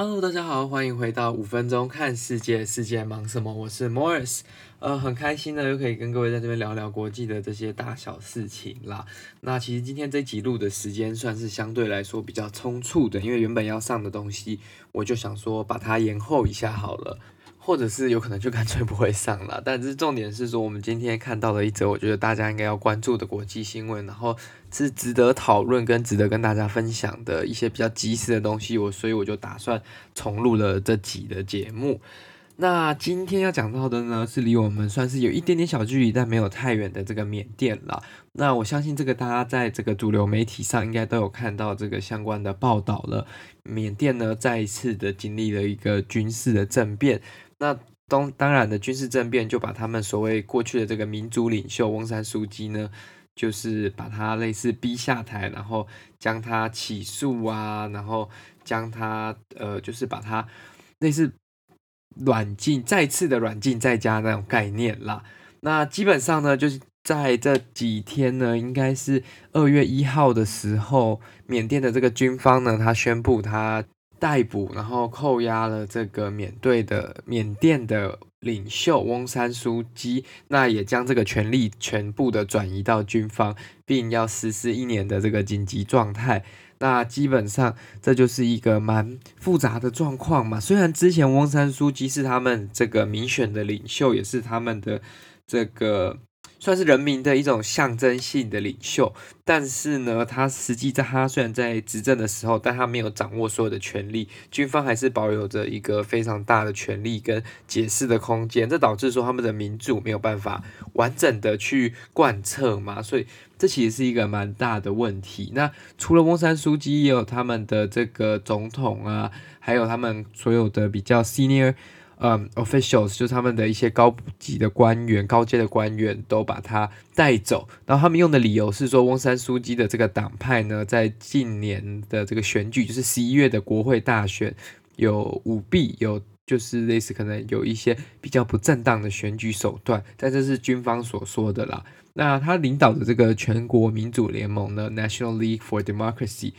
Hello，大家好，欢迎回到五分钟看世界，世界忙什么？我是 Morris，呃，很开心呢，又可以跟各位在这边聊聊国际的这些大小事情啦。那其实今天这集录的时间算是相对来说比较匆促的，因为原本要上的东西，我就想说把它延后一下好了。或者是有可能就干脆不会上了，但是重点是说，我们今天看到了一则我觉得大家应该要关注的国际新闻，然后是值得讨论跟值得跟大家分享的一些比较及时的东西，我所以我就打算重录了这集的节目。那今天要讲到的呢，是离我们算是有一点点小距离，但没有太远的这个缅甸了。那我相信这个大家在这个主流媒体上应该都有看到这个相关的报道了。缅甸呢，再一次的经历了一个军事的政变。那当当然的军事政变就把他们所谓过去的这个民主领袖翁山苏姬呢，就是把他类似逼下台，然后将他起诉啊，然后将他呃，就是把他类似。软禁，再次的软禁在家那种概念啦。那基本上呢，就是在这几天呢，应该是二月一号的时候，缅甸的这个军方呢，他宣布他逮捕，然后扣押了这个缅甸的缅甸的领袖翁山苏姬，那也将这个权力全部的转移到军方，并要实施一年的这个紧急状态。那基本上这就是一个蛮复杂的状况嘛。虽然之前翁山苏姬是他们这个民选的领袖，也是他们的这个。算是人民的一种象征性的领袖，但是呢，他实际在他虽然在执政的时候，但他没有掌握所有的权力，军方还是保有着一个非常大的权力跟解释的空间，这导致说他们的民主没有办法完整的去贯彻嘛，所以这其实是一个蛮大的问题。那除了翁山苏姬，也有他们的这个总统啊，还有他们所有的比较 senior。嗯、，officials 就是他们的一些高级的官员、高阶的官员都把他带走，然后他们用的理由是说，翁山苏姬的这个党派呢，在近年的这个选举，就是十一月的国会大选有舞弊，有就是类似可能有一些比较不正当的选举手段，但这是军方所说的啦。那他领导的这个全国民主联盟呢，National League for Democracy，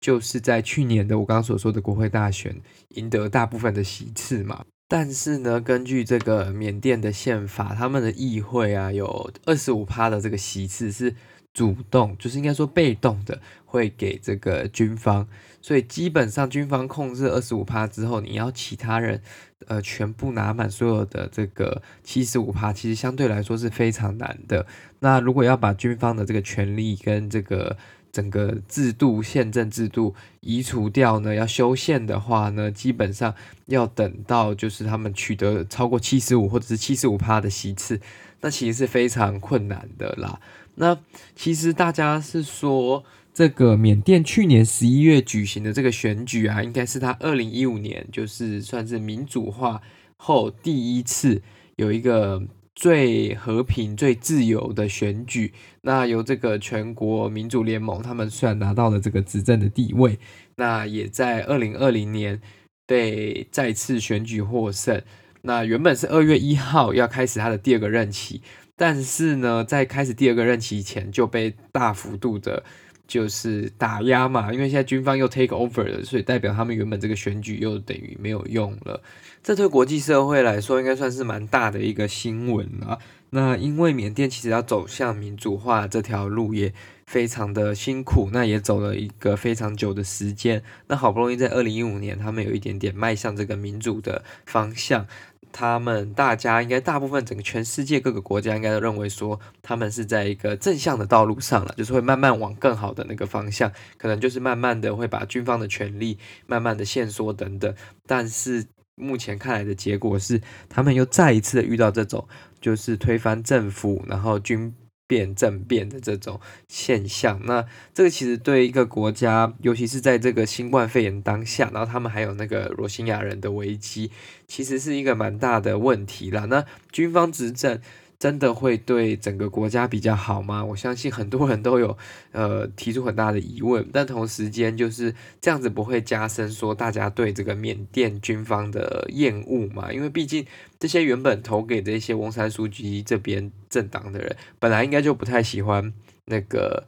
就是在去年的我刚刚所说的国会大选赢得大部分的席次嘛。但是呢，根据这个缅甸的宪法，他们的议会啊，有二十五趴的这个席次是主动，就是应该说被动的，会给这个军方。所以基本上军方控制二十五趴之后，你要其他人呃全部拿满所有的这个七十五趴，其实相对来说是非常难的。那如果要把军方的这个权力跟这个整个制度、宪政制度移除掉呢，要修宪的话呢，基本上要等到就是他们取得超过七十五或者是七十五趴的席次，那其实是非常困难的啦。那其实大家是说，这个缅甸去年十一月举行的这个选举啊，应该是他二零一五年就是算是民主化后第一次有一个。最和平、最自由的选举，那由这个全国民主联盟，他们虽然拿到了这个执政的地位，那也在二零二零年被再次选举获胜。那原本是二月一号要开始他的第二个任期，但是呢，在开始第二个任期前就被大幅度的。就是打压嘛，因为现在军方又 take over 了，所以代表他们原本这个选举又等于没有用了。这对国际社会来说，应该算是蛮大的一个新闻啊。那因为缅甸其实要走向民主化这条路也非常的辛苦，那也走了一个非常久的时间。那好不容易在二零一五年，他们有一点点迈向这个民主的方向。他们大家应该大部分整个全世界各个国家应该都认为说，他们是在一个正向的道路上了，就是会慢慢往更好的那个方向，可能就是慢慢的会把军方的权力慢慢的限缩等等。但是目前看来的结果是，他们又再一次的遇到这种就是推翻政府，然后军。变政变的这种现象，那这个其实对一个国家，尤其是在这个新冠肺炎当下，然后他们还有那个罗兴亚人的危机，其实是一个蛮大的问题啦。那军方执政。真的会对整个国家比较好吗？我相信很多人都有呃提出很大的疑问，但同时间就是这样子不会加深说大家对这个缅甸军方的厌恶嘛？因为毕竟这些原本投给这些翁山书记这边政党的人，本来应该就不太喜欢那个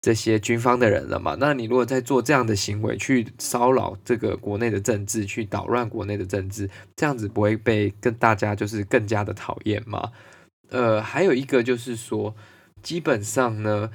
这些军方的人了嘛。那你如果在做这样的行为，去骚扰这个国内的政治，去捣乱国内的政治，这样子不会被跟大家就是更加的讨厌吗？呃，还有一个就是说，基本上呢。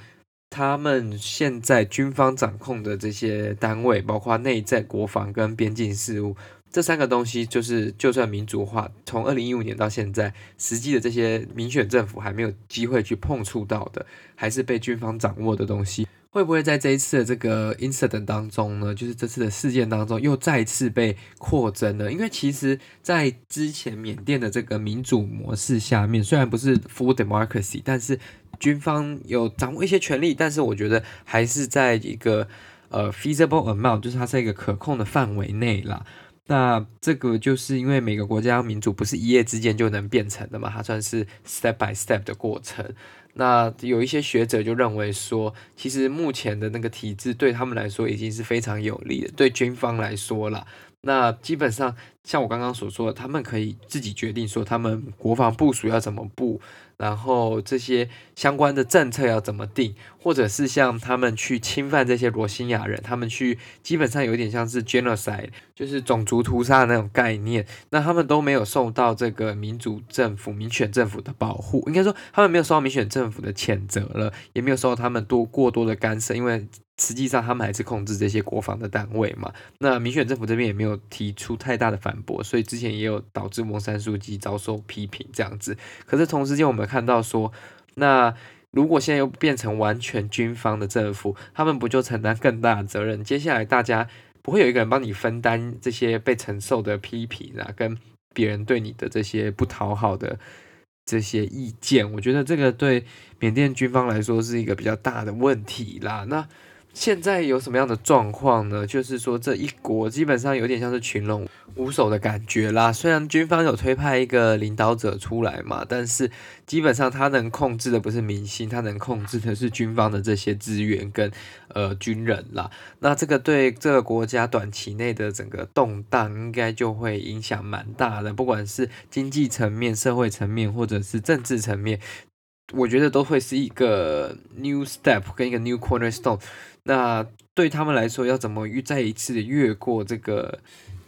他们现在军方掌控的这些单位，包括内在、国防跟边境事务这三个东西，就是就算民主化，从二零一五年到现在，实际的这些民选政府还没有机会去碰触到的，还是被军方掌握的东西，会不会在这一次的这个 incident 当中呢？就是这次的事件当中，又再次被扩增了？因为其实，在之前缅甸的这个民主模式下面，虽然不是 full democracy，但是军方有掌握一些权力，但是我觉得还是在一个呃 feasible amount，就是它在一个可控的范围内啦。那这个就是因为每个国家民主不是一夜之间就能变成的嘛，它算是 step by step 的过程。那有一些学者就认为说，其实目前的那个体制对他们来说已经是非常有利的，对军方来说啦。那基本上像我刚刚所说的，他们可以自己决定说他们国防部署要怎么布。然后这些相关的政策要怎么定，或者是像他们去侵犯这些罗兴亚人，他们去基本上有点像是 genocide，就是种族屠杀那种概念。那他们都没有受到这个民主政府、民选政府的保护，应该说他们没有受到民选政府的谴责了，也没有受到他们多过多的干涉，因为。实际上，他们还是控制这些国防的单位嘛。那民选政府这边也没有提出太大的反驳，所以之前也有导致翁山苏姬遭受批评这样子。可是同时间，我们看到说，那如果现在又变成完全军方的政府，他们不就承担更大的责任？接下来大家不会有一个人帮你分担这些被承受的批评啊，跟别人对你的这些不讨好的这些意见。我觉得这个对缅甸军方来说是一个比较大的问题啦。那。现在有什么样的状况呢？就是说，这一国基本上有点像是群龙无首的感觉啦。虽然军方有推派一个领导者出来嘛，但是基本上他能控制的不是民心，他能控制的是军方的这些资源跟呃军人啦。那这个对这个国家短期内的整个动荡，应该就会影响蛮大的，不管是经济层面、社会层面，或者是政治层面。我觉得都会是一个 new step 跟一个 new cornerstone。那对他们来说，要怎么再一次的越过这个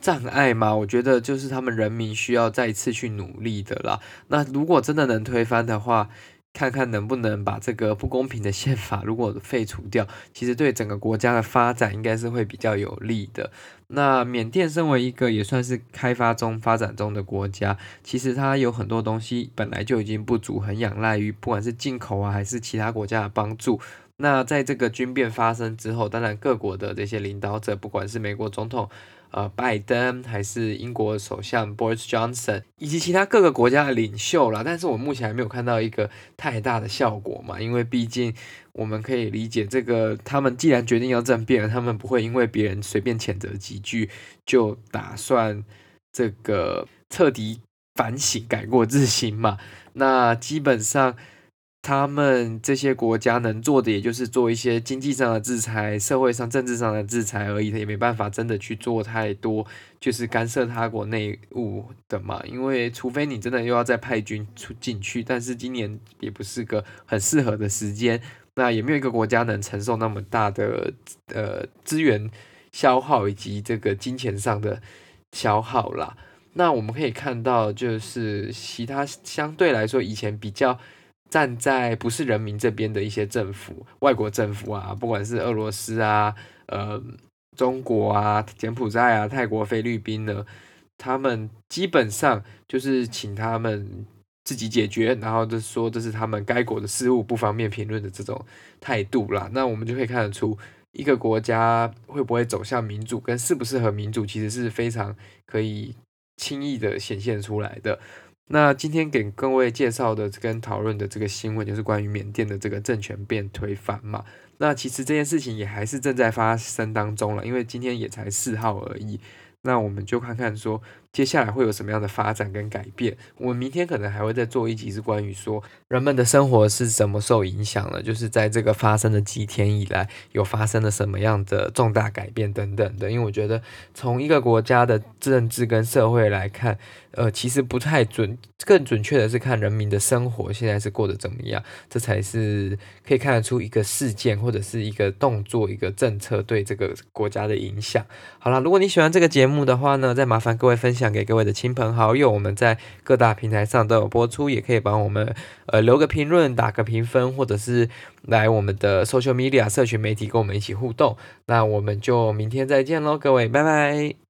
障碍嘛？我觉得就是他们人民需要再一次去努力的啦。那如果真的能推翻的话，看看能不能把这个不公平的宪法如果废除掉，其实对整个国家的发展应该是会比较有利的。那缅甸身为一个也算是开发中、发展中的国家，其实它有很多东西本来就已经不足，很仰赖于不管是进口啊，还是其他国家的帮助。那在这个军变发生之后，当然各国的这些领导者，不管是美国总统。呃，拜登还是英国首相 Boris Johnson，以及其他各个国家的领袖啦，但是我目前还没有看到一个太大的效果嘛，因为毕竟我们可以理解，这个他们既然决定要政变了，他们不会因为别人随便谴责几句，就打算这个彻底反省、改过自新嘛。那基本上。他们这些国家能做的，也就是做一些经济上的制裁、社会上、政治上的制裁而已，他也没办法真的去做太多，就是干涉他国内务的嘛。因为除非你真的又要再派军出进去，但是今年也不是个很适合的时间，那也没有一个国家能承受那么大的呃资源消耗以及这个金钱上的消耗啦。那我们可以看到，就是其他相对来说以前比较。站在不是人民这边的一些政府、外国政府啊，不管是俄罗斯啊、呃、中国啊、柬埔寨啊、泰国、菲律宾呢，他们基本上就是请他们自己解决，然后就说这是他们该国的事务，不方便评论的这种态度啦。那我们就可以看得出，一个国家会不会走向民主，跟适不适合民主，其实是非常可以轻易的显现出来的。那今天给各位介绍的跟讨论的这个新闻，就是关于缅甸的这个政权变推翻嘛。那其实这件事情也还是正在发生当中了，因为今天也才四号而已。那我们就看看说，接下来会有什么样的发展跟改变。我们明天可能还会再做一集，是关于说人们的生活是怎么受影响的，就是在这个发生的几天以来，有发生了什么样的重大改变等等的。因为我觉得从一个国家的政治跟社会来看，呃，其实不太准，更准确的是看人民的生活现在是过得怎么样，这才是可以看得出一个事件或者是一个动作、一个政策对这个国家的影响。好了，如果你喜欢这个节目的话呢，再麻烦各位分享享给各位的亲朋好友。我们在各大平台上都有播出，也可以帮我们呃留个评论、打个评分，或者是来我们的 social media 社群媒体跟我们一起互动。那我们就明天再见喽，各位，拜拜。